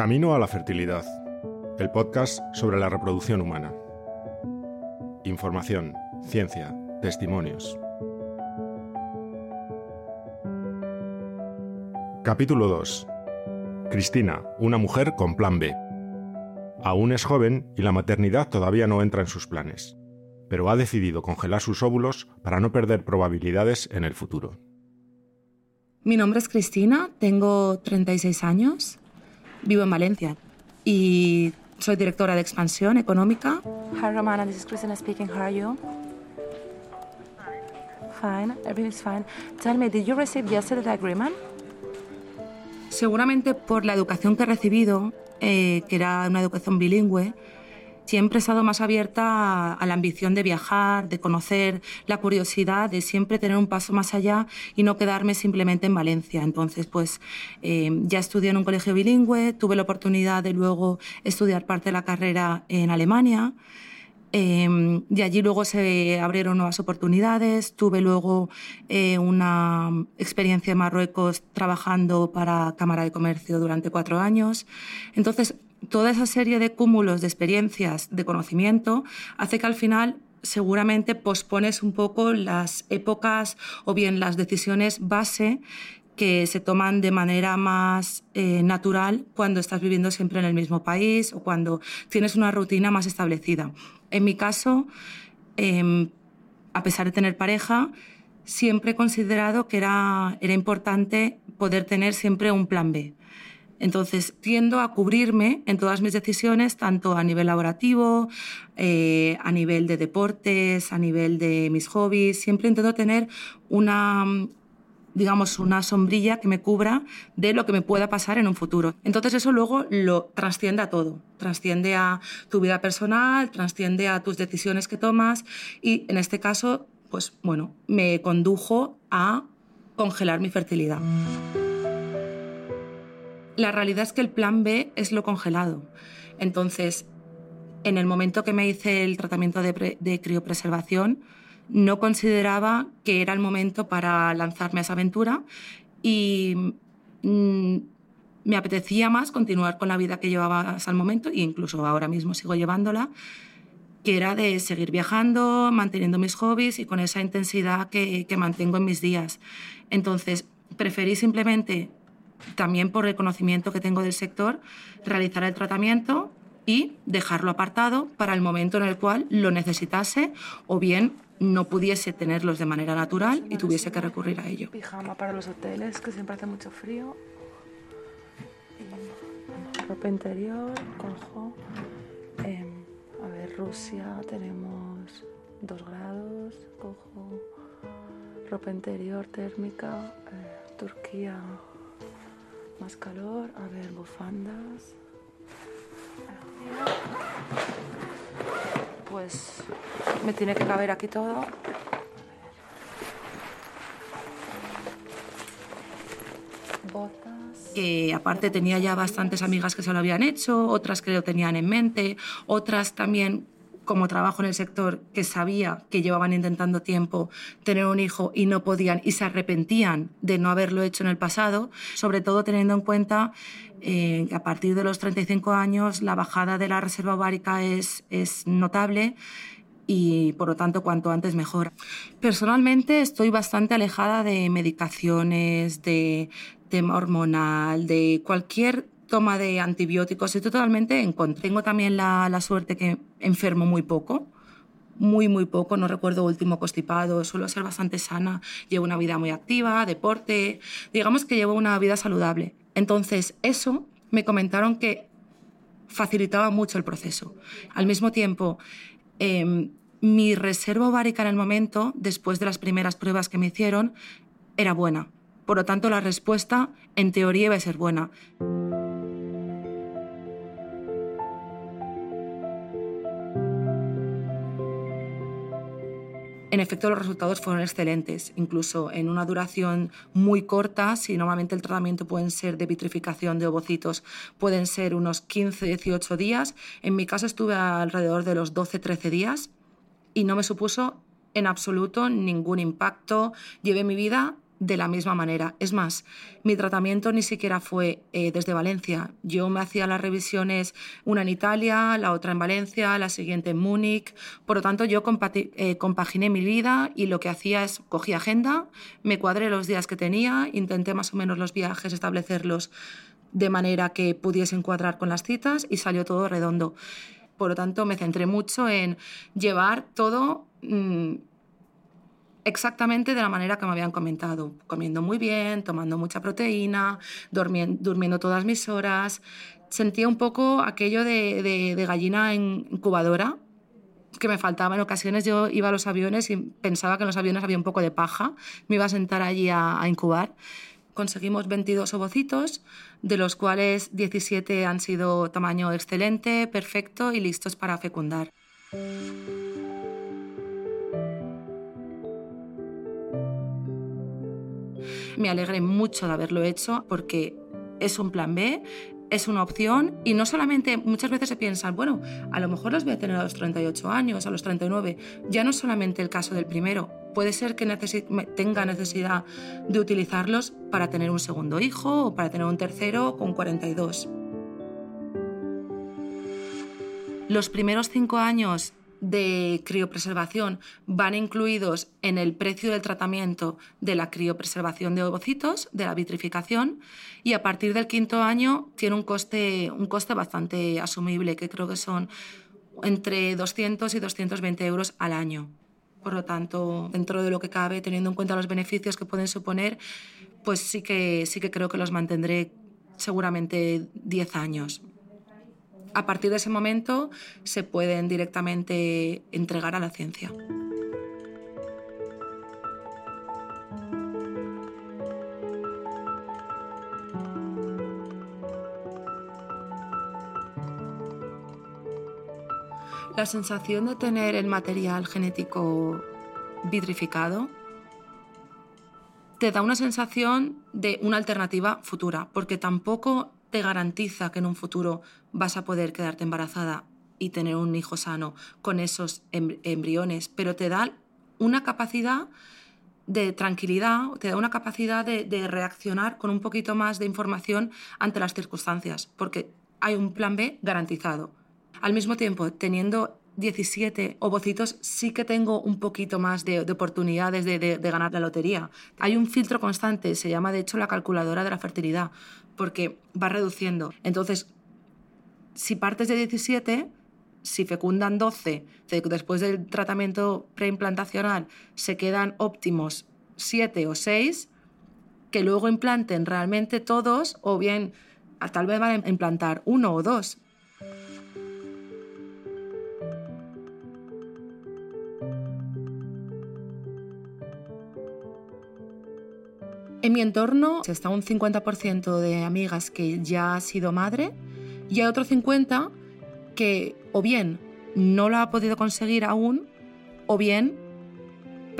Camino a la fertilidad, el podcast sobre la reproducción humana. Información, ciencia, testimonios. Capítulo 2. Cristina, una mujer con plan B. Aún es joven y la maternidad todavía no entra en sus planes, pero ha decidido congelar sus óvulos para no perder probabilidades en el futuro. Mi nombre es Cristina, tengo 36 años, vivo en Valencia y soy directora de expansión económica. Hi Romana, this is Cristina speaking. How are you? Fine, everything's fine. Tell me, did you receive yesterday the agreement? Seguramente por la educación que he recibido, eh, que era una educación bilingüe, siempre he estado más abierta a, la ambición de viajar, de conocer, la curiosidad de siempre tener un paso más allá y no quedarme simplemente en Valencia. Entonces, pues eh, ya estudié en un colegio bilingüe, tuve la oportunidad de luego estudiar parte de la carrera en Alemania. Eh, y allí luego se abrieron nuevas oportunidades. Tuve luego eh, una experiencia en Marruecos trabajando para Cámara de Comercio durante cuatro años. Entonces, toda esa serie de cúmulos de experiencias, de conocimiento, hace que al final seguramente pospones un poco las épocas o bien las decisiones base que se toman de manera más eh, natural cuando estás viviendo siempre en el mismo país o cuando tienes una rutina más establecida. En mi caso, em, a pesar de tener pareja, siempre he considerado que era, era importante poder tener siempre un plan B. Entonces, tiendo a cubrirme en todas mis decisiones, tanto a nivel laborativo, eh, a nivel de deportes, a nivel de mis hobbies. Siempre intento tener una, digamos, una sombrilla que me cubra de lo que me pueda pasar en un futuro. Entonces eso luego lo trasciende a todo, trasciende a tu vida personal, trasciende a tus decisiones que tomas y en este caso, pues bueno, me condujo a congelar mi fertilidad. La realidad es que el plan B es lo congelado. Entonces, en el momento que me hice el tratamiento de, criopreservación, no consideraba que era el momento para lanzarme a esa aventura y mm, me apetecía más continuar con la vida que llevaba hasta el momento e incluso ahora mismo sigo llevándola, que era de seguir viajando, manteniendo mis hobbies y con esa intensidad que, que mantengo en mis días. Entonces, preferí simplemente también por el conocimiento que tengo del sector, realizar el tratamiento y dejarlo apartado para el momento en el cual lo necesitase o bien no pudiese tenerlos de manera natural y tuviese que recurrir a ello. Pijama para los hoteles, que siempre hace mucho frío. ropa interior, cojo. Em, a ver, Rusia tenemos dos grados, cojo. Ropa interior térmica. Eh, Turquía más calor, a ver, bufandas. Pues me tiene que caber aquí todo. Que aparte tenía ya bastantes amigas que se lo habían hecho, otras que lo tenían en mente, otras también como trabajo en el sector que sabía que llevaban intentando tiempo tener un hijo y no podían y se arrepentían de no haberlo hecho en el pasado, sobre todo teniendo en cuenta eh, que a partir de los 35 años la bajada de la reserva ovárica es, es notable y por lo tanto cuanto antes mejor. Personalmente estoy bastante alejada de medicaciones, de tema hormonal, de cualquier toma de antibióticos, estoy totalmente en contra. Tengo también la, la suerte que enfermo muy poco, muy, muy poco, no recuerdo último constipado, suelo ser bastante sana, llevo una vida muy activa, deporte, digamos que llevo una vida saludable. Entonces, eso me comentaron que facilitaba mucho el proceso. Al mismo tiempo, em, mi reserva ovárica en el momento, después de las primeras pruebas que me hicieron, era buena. Por lo tanto, la respuesta, en teoría, iba a ser buena. En efecto, los resultados fueron excelentes, incluso en una duración muy corta, si normalmente el tratamiento pueden ser de vitrificación de ovocitos, pueden ser unos 15-18 días. En mi caso estuve alrededor de los 12-13 días y no me supuso en absoluto ningún impacto. Llevé mi vida de la misma manera. Es más, mi tratamiento ni siquiera fue eh, desde Valencia. Yo me hacía las revisiones, una en Italia, la otra en Valencia, la siguiente en Múnich. Por lo tanto, yo eh, compaginé mi vida y lo que hacía es cogí agenda, me cuadré los días que tenía, intenté más o menos los viajes establecerlos de manera que pudiese encuadrar con las citas y salió todo redondo. Por lo tanto, me centré mucho en llevar todo mm, exactamente de la manera que me habían comentado, comiendo muy bien, tomando mucha proteína, durmiendo, todas mis horas. Sentía un poco aquello de, gallina incubadora que me faltaba en ocasiones. Yo iba a los aviones y pensaba que en los aviones había un poco de paja. Me iba a sentar allí a, a incubar. Conseguimos 22 ovocitos, de los cuales 17 han sido tamaño excelente, perfecto y listos para fecundar. Me alegré mucho de haberlo hecho porque es un plan B, es una opción y no solamente muchas veces se piensan, bueno, a lo mejor los voy a tener a los 38 años, a los 39. Ya no es solamente el caso del primero, puede ser que tenga necesidad de utilizarlos para tener un segundo hijo o para tener un tercero con 42. Los primeros cinco años de criopreservación van incluidos en el precio del tratamiento de la criopreservación de ovocitos, de la vitrificación, y a partir del quinto año tiene un coste, un coste bastante asumible, que creo que son entre 200 y 220 euros al año. Por lo tanto, dentro de lo que cabe, teniendo en cuenta los beneficios que pueden suponer, pues sí que, sí que creo que los mantendré seguramente 10 años a partir de ese momento se pueden directamente entregar a la ciencia. La sensación de tener el material genético vitrificado te da una sensación de una alternativa futura, porque tampoco te garantiza que en un futuro vas a poder quedarte embarazada y tener un hijo sano con esos embriones, pero te da una capacidad de tranquilidad, te da una capacidad de, de, reaccionar con un poquito más de información ante las circunstancias, porque hay un plan B garantizado. Al mismo tiempo, teniendo 17 ovocitos, sí que tengo un poquito más de, oportunidades de, ganar la lotería. Hay un filtro constante, se llama de hecho la calculadora de la fertilidad, porque va reduciendo. Entonces, si partes de 17, si fecundan 12, después del tratamiento preimplantacional se quedan óptimos 7 o 6, que luego implanten realmente todos, o bien tal vez van a implantar uno o dos, En mi entorno está un 50% de amigas que ya ha sido madre y hay otro 50% que o bien no lo ha podido conseguir aún o bien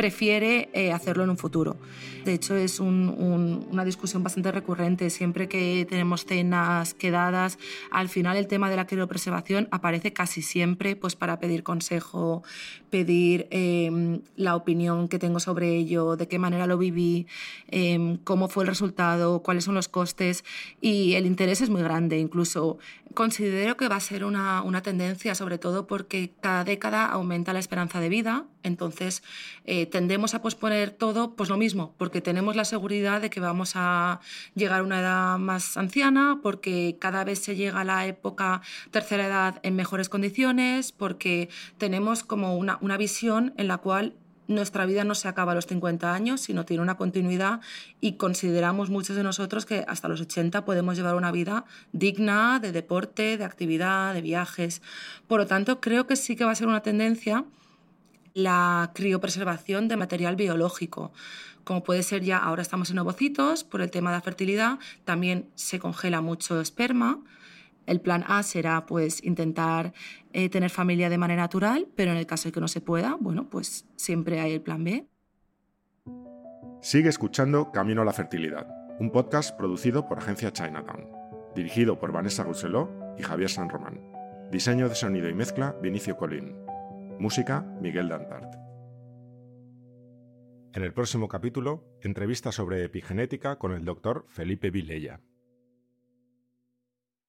prefiere eh, hacerlo en un futuro. De hecho, es una discusión bastante recurrente. Siempre que tenemos cenas quedadas, al final el tema de la criopreservación aparece casi siempre pues, para pedir consejo, pedir em, la opinión que tengo sobre ello, de qué manera lo viví, em, cómo fue el resultado, cuáles son los costes. Y el interés es muy grande. Incluso considero que va a ser una, una tendencia, sobre todo porque cada década aumenta la esperanza de vida. Entonces, eh, tendemos a posponer todo, pues lo mismo, porque tenemos la seguridad de que vamos a llegar a una edad más anciana, porque cada vez se llega a la época tercera edad en mejores condiciones, porque tenemos como una, una visión en la cual nuestra vida no se acaba a los 50 años, sino tiene una continuidad y consideramos muchos de nosotros que hasta los 80 podemos llevar una vida digna de deporte, de actividad, de viajes. Por lo tanto, creo que sí que va a ser una tendencia la criopreservación de material biológico, como puede ser ya, ahora estamos en ovocitos por el tema de la fertilidad, también se congela mucho esperma. El plan A será pues intentar eh, tener familia de manera natural, pero en el caso de que no se pueda, bueno, pues siempre hay el plan B. Sigue escuchando Camino a la Fertilidad, un podcast producido por Agencia Chinatown, dirigido por Vanessa Rousselot y Javier San Román. Diseño de sonido y mezcla, Vinicio Colín. Música, Miguel Dantart. En el próximo capítulo, entrevista sobre epigenética con el doctor Felipe Vilella.